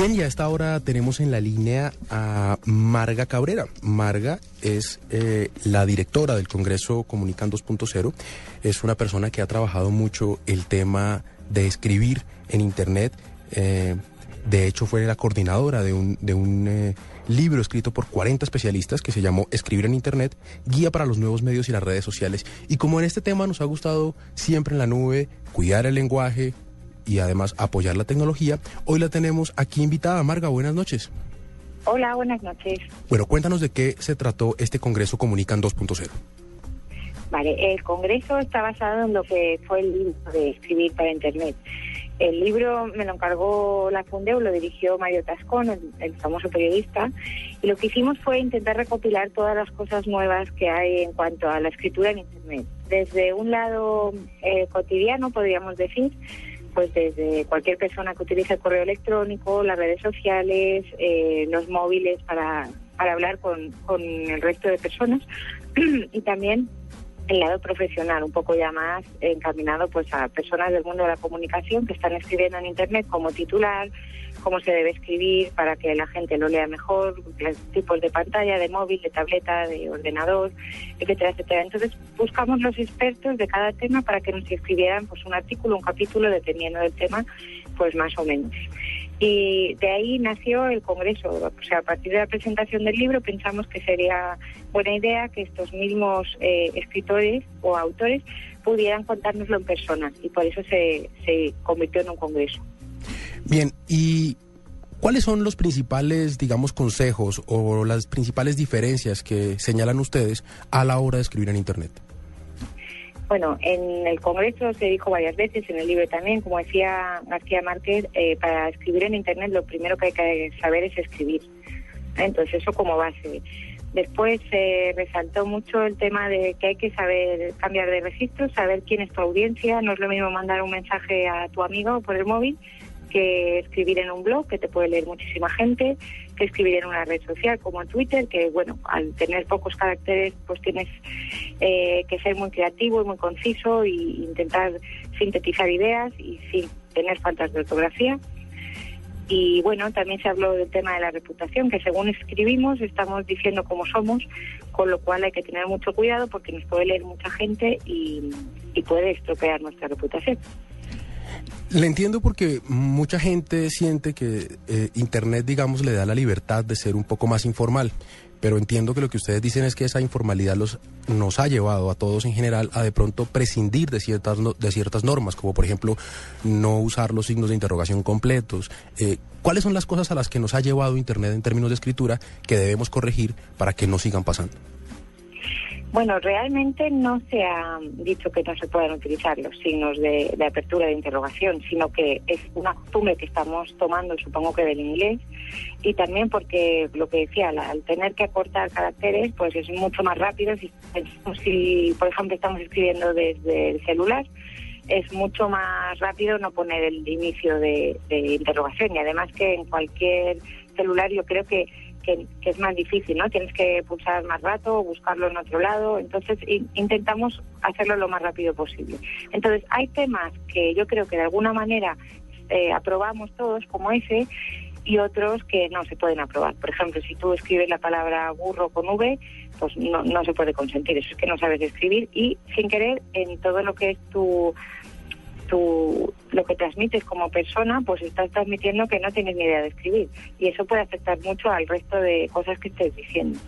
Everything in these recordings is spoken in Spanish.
Bien, y a esta hora tenemos en la línea a Marga Cabrera. Marga es eh, la directora del Congreso Comunican 2.0. Es una persona que ha trabajado mucho el tema de escribir en Internet. Eh, de hecho, fue la coordinadora de un, eh, libro escrito por 40 especialistas que se llamó Escribir en Internet, Guía para los nuevos medios y las redes sociales. Y como en este tema nos ha gustado siempre en la nube, cuidar el lenguaje, y además apoyar la tecnología. Hoy la tenemos aquí invitada. Marga, buenas noches. Hola, buenas noches. Bueno, cuéntanos de qué se trató este Congreso Comunican 2.0. Vale, el Congreso está basado en lo que fue el libro de escribir para Internet. El libro me lo encargó la Fundeo, lo dirigió Mario Tascón, el, famoso periodista, y lo que hicimos fue intentar recopilar todas las cosas nuevas que hay en cuanto a la escritura en Internet. Desde un lado eh, cotidiano, podríamos decir, pues desde cualquier persona que utilice el correo electrónico, las redes sociales, eh, los móviles para, para hablar con, con el resto de personas. Y también el lado profesional, un poco ya más encaminado pues a personas del mundo de la comunicación que están escribiendo en internet como titular, cómo se debe escribir para que la gente lo lea mejor, los tipos de pantalla, de móvil, de tableta, de ordenador, etcétera, etcétera. Entonces buscamos los expertos de cada tema para que nos escribieran pues un artículo, un capítulo, dependiendo del tema, pues más o menos. Y de ahí nació el Congreso. O sea, a partir de la presentación del libro pensamos que sería buena idea que estos mismos eh, escritores o autores pudieran contárnoslo en persona y por eso se, se convirtió en un Congreso. Bien, ¿y cuáles son los principales, digamos, consejos o las principales diferencias que señalan ustedes a la hora de escribir en Internet? Bueno, en el Congreso se dijo varias veces, en el libro también, como decía García Márquez, eh, para escribir en Internet lo primero que hay que saber es escribir. Entonces, eso como base. Después se resaltó mucho el tema de que hay que saber cambiar de registro, saber quién es tu audiencia. No es lo mismo mandar un mensaje a tu amigo por el móvil que escribir en un blog, que te puede leer muchísima gente, que escribir en una red social como Twitter, que bueno, al tener pocos caracteres, pues tienes eh, que ser muy creativo y muy conciso e intentar sintetizar ideas y sin tener faltas de ortografía. Y bueno, también se habló del tema de la reputación, que según escribimos estamos diciendo cómo somos, con lo cual hay que tener mucho cuidado porque nos puede leer mucha gente y puede estropear nuestra reputación. Le entiendo porque mucha gente siente que eh, Internet, digamos, le da la libertad de ser un poco más informal, pero entiendo que lo que ustedes dicen es que esa informalidad los, nos ha llevado a todos en general a de pronto prescindir de ciertas, de ciertas normas, como por ejemplo no usar los signos de interrogación completos. Eh, ¿Cuáles son las cosas a las que nos ha llevado Internet en términos de escritura que debemos corregir para que no sigan pasando? Bueno, realmente no se ha dicho que no se puedan utilizar los signos de, apertura de interrogación, sino que es una costumbre que estamos tomando, supongo que del inglés, y también porque lo que decía, al tener que acortar caracteres, pues es mucho más rápido. Si, si, por ejemplo, estamos escribiendo desde el celular, es mucho más rápido no poner el inicio de interrogación, y además que en cualquier celular yo creo que que, es más difícil, ¿no? Tienes que pulsar más rato o buscarlo en otro lado. Entonces intentamos hacerlo lo más rápido posible. Entonces hay temas que yo creo que de alguna manera eh, aprobamos todos, como ese, y otros que no se pueden aprobar. Por ejemplo, si tú escribes la palabra burro con V, pues no, no se puede consentir. Eso es que no sabes escribir y sin querer en todo lo que es tu tu, lo que transmites como persona, pues estás transmitiendo que no tienes ni idea de escribir. Y eso puede afectar mucho al resto de cosas que estés diciendo.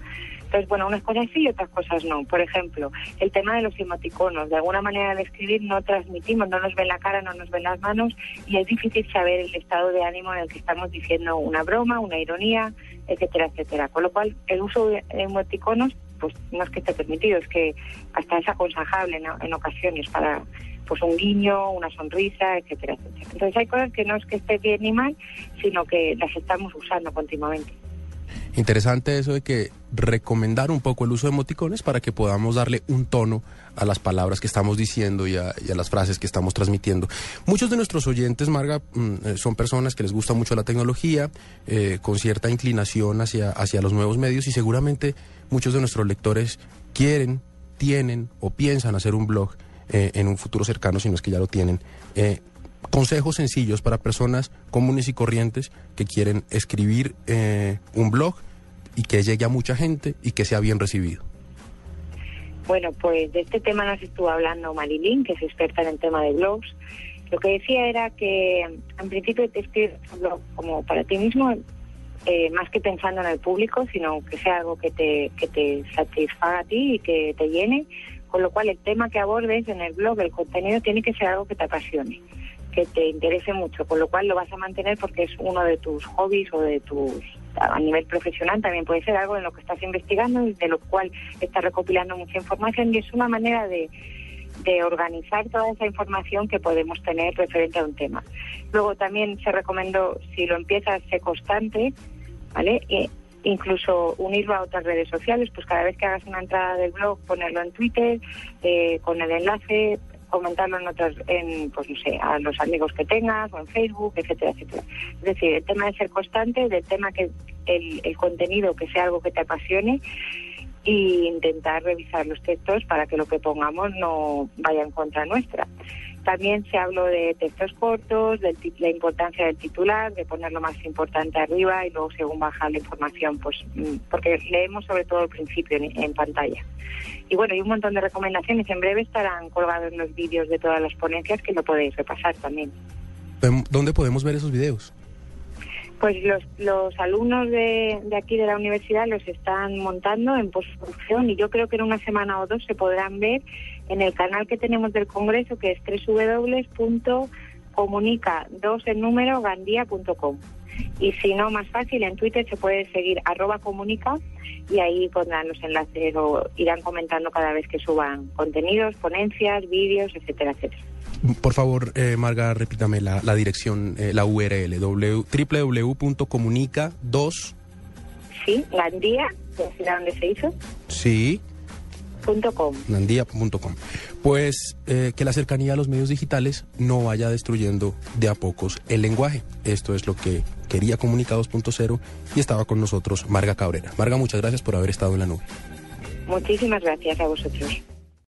Entonces, bueno, unas cosas sí y otras cosas no. Por ejemplo, el tema de los emoticonos. De alguna manera de escribir no transmitimos, no nos ven la cara, no nos ven las manos y es difícil saber el estado de ánimo en el que estamos diciendo una broma, una ironía, etcétera, etcétera. Con lo cual, el uso de emoticonos, pues no es que esté permitido, es que hasta es aconsejable en ocasiones para pues un guiño, una sonrisa, etcétera, etcétera. Entonces hay cosas que no es que esté bien ni mal, sino que las estamos usando continuamente. Interesante eso de que recomendar un poco el uso de emoticones para que podamos darle un tono a las palabras que estamos diciendo y a, las frases que estamos transmitiendo. Muchos de nuestros oyentes, Marga, mm, eh, son personas que les gusta mucho la tecnología, eh, con cierta inclinación hacia, hacia los nuevos medios y seguramente muchos de nuestros lectores quieren, tienen o piensan hacer un blog eh, en un futuro cercano, si no es que ya lo tienen. Eh, consejos sencillos para personas comunes y corrientes que quieren escribir eh, un blog y que llegue a mucha gente y que sea bien recibido. Bueno, pues de este tema nos estuvo hablando Marilyn, que es experta en el tema de blogs. Lo que decía era que en principio te escribes un blog como para ti mismo, eh, más que pensando en el público, sino que sea algo que te, que te satisfaga a ti y que te llene. Con lo cual el tema que abordes en el blog, el contenido, tiene que ser algo que te apasione, que te interese mucho, con lo cual lo vas a mantener porque es uno de tus hobbies o de tus a nivel profesional también puede ser algo en lo que estás investigando y de lo cual estás recopilando mucha información y es una manera de, de organizar toda esa información que podemos tener referente a un tema. Luego también se recomendó, si lo empiezas, ser constante, ¿vale? E incluso unirlo a otras redes sociales, pues cada vez que hagas una entrada del blog, ponerlo en Twitter, eh, con el enlace, comentarlo en otras, en, pues no sé, a los amigos que tengas o en Facebook, etcétera, etcétera. Es decir, el tema de ser constante, del tema que el, el contenido que sea algo que te apasione y intentar revisar los textos para que lo que pongamos no vaya en contra nuestra. También se habló de textos cortos, de la importancia del titular, de poner lo más importante arriba y luego según baja la información, pues mm, porque leemos sobre todo al principio en, pantalla. Y bueno, hay un montón de recomendaciones. En breve estarán colgados los vídeos de todas las ponencias que lo podéis repasar también. ¿Dónde podemos ver esos vídeos? Pues los, los alumnos de, de, aquí de la universidad los están montando en postproducción y yo creo que en una semana o dos se podrán ver en el canal que tenemos del Congreso que es www.comunica2 en número gandía.com. Y si no, más fácil, en Twitter se puede seguir arroba comunica y ahí pondrán los enlaces o irán comentando cada vez que suban contenidos, ponencias, vídeos, etcétera, etcétera. Por favor, eh, Marga, repítame la, la dirección, eh, la URL, www.comunica2. Sí, Gandía, dónde se hizo. Sí. Com. Nandía.com. Pues eh, que la cercanía a los medios digitales no vaya destruyendo de a pocos el lenguaje. Esto es lo que quería Comunica 2.0 y estaba con nosotros Marga Cabrera. Marga, muchas gracias por haber estado en la nube. Muchísimas gracias a vosotros.